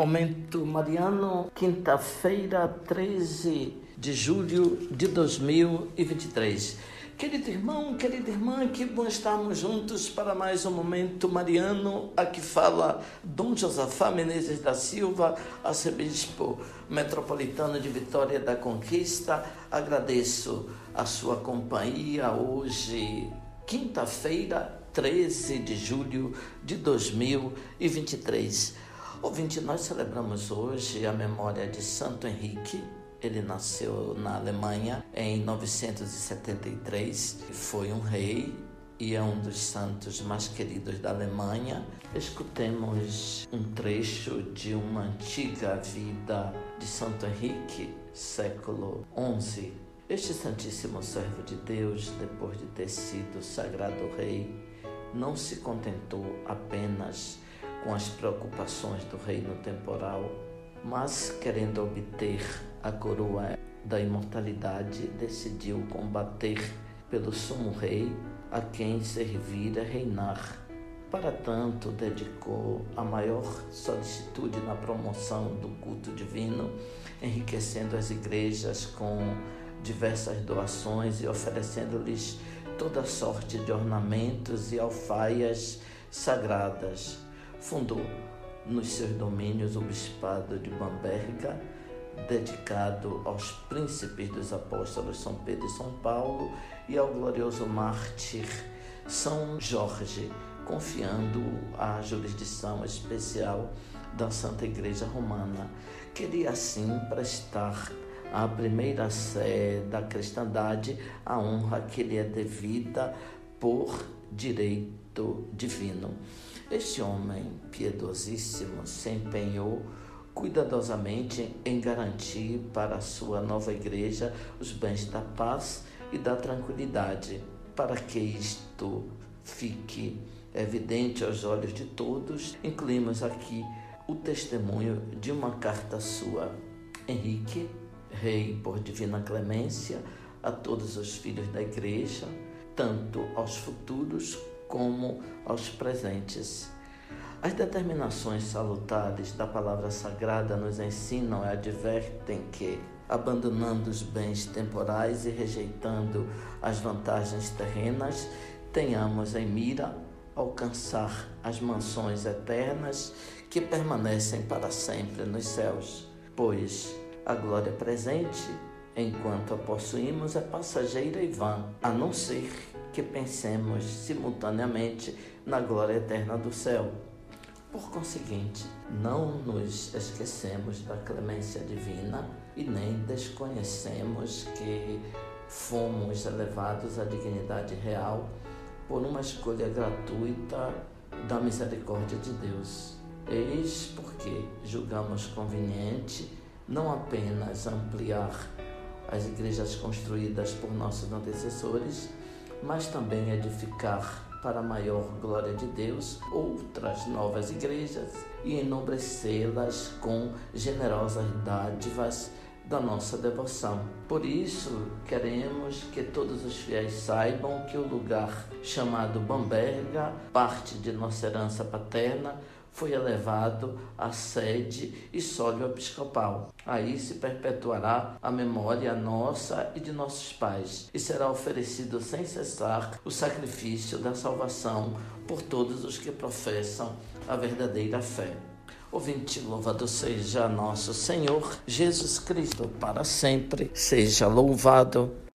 Momento Mariano, quinta-feira, 13 de julho de 2023. Querido irmão, querida irmã, que bom estarmos juntos para mais um Momento Mariano. Aqui fala Dom Josafá Menezes da Silva, arcebispo metropolitano de Vitória da Conquista. Agradeço a sua companhia hoje, quinta-feira, 13 de julho de 2023. Ouvinte, nós celebramos hoje a memória de Santo Henrique. Ele nasceu na Alemanha em 973. Foi um rei e é um dos santos mais queridos da Alemanha. Escutemos um trecho de uma antiga vida de Santo Henrique, século XI. Este Santíssimo Servo de Deus, depois de ter sido sagrado rei, não se contentou apenas com as preocupações do reino temporal, mas querendo obter a coroa da imortalidade, decidiu combater pelo sumo rei a quem servira reinar. Para tanto, dedicou a maior solicitude na promoção do culto divino, enriquecendo as igrejas com diversas doações e oferecendo-lhes toda sorte de ornamentos e alfaias sagradas fundou nos seus domínios o bispado de Bamberga, dedicado aos príncipes dos apóstolos São Pedro e São Paulo e ao glorioso mártir São Jorge, confiando a jurisdição especial da Santa Igreja Romana. Queria assim prestar à primeira sé da cristandade a honra que lhe é devida por direito divino. Este homem piedosíssimo se empenhou cuidadosamente em garantir para a sua nova igreja os bens da paz e da tranquilidade. Para que isto fique evidente aos olhos de todos, incluímos aqui o testemunho de uma carta sua. Henrique, rei por divina clemência, a todos os filhos da igreja, tanto aos futuros como aos presentes. As determinações salutares da palavra sagrada nos ensinam e advertem que, abandonando os bens temporais e rejeitando as vantagens terrenas, tenhamos em mira alcançar as mansões eternas que permanecem para sempre nos céus, pois a glória presente, enquanto a possuímos, é passageira e vã, a não ser que pensemos simultaneamente na glória eterna do céu. Por conseguinte, não nos esquecemos da clemência divina e nem desconhecemos que fomos elevados à dignidade real por uma escolha gratuita da misericórdia de Deus. Eis porque julgamos conveniente não apenas ampliar as igrejas construídas por nossos antecessores, mas também edificar para a maior glória de Deus outras novas igrejas e enobrecê-las com generosas dádivas da nossa devoção. Por isso, queremos que todos os fiéis saibam que o lugar chamado Bamberga, parte de nossa herança paterna, foi elevado à sede e sólio episcopal. Aí se perpetuará a memória nossa e de nossos pais, e será oferecido sem cessar o sacrifício da salvação por todos os que professam a verdadeira fé. Ouvinte, louvado seja nosso Senhor Jesus Cristo, para sempre seja louvado.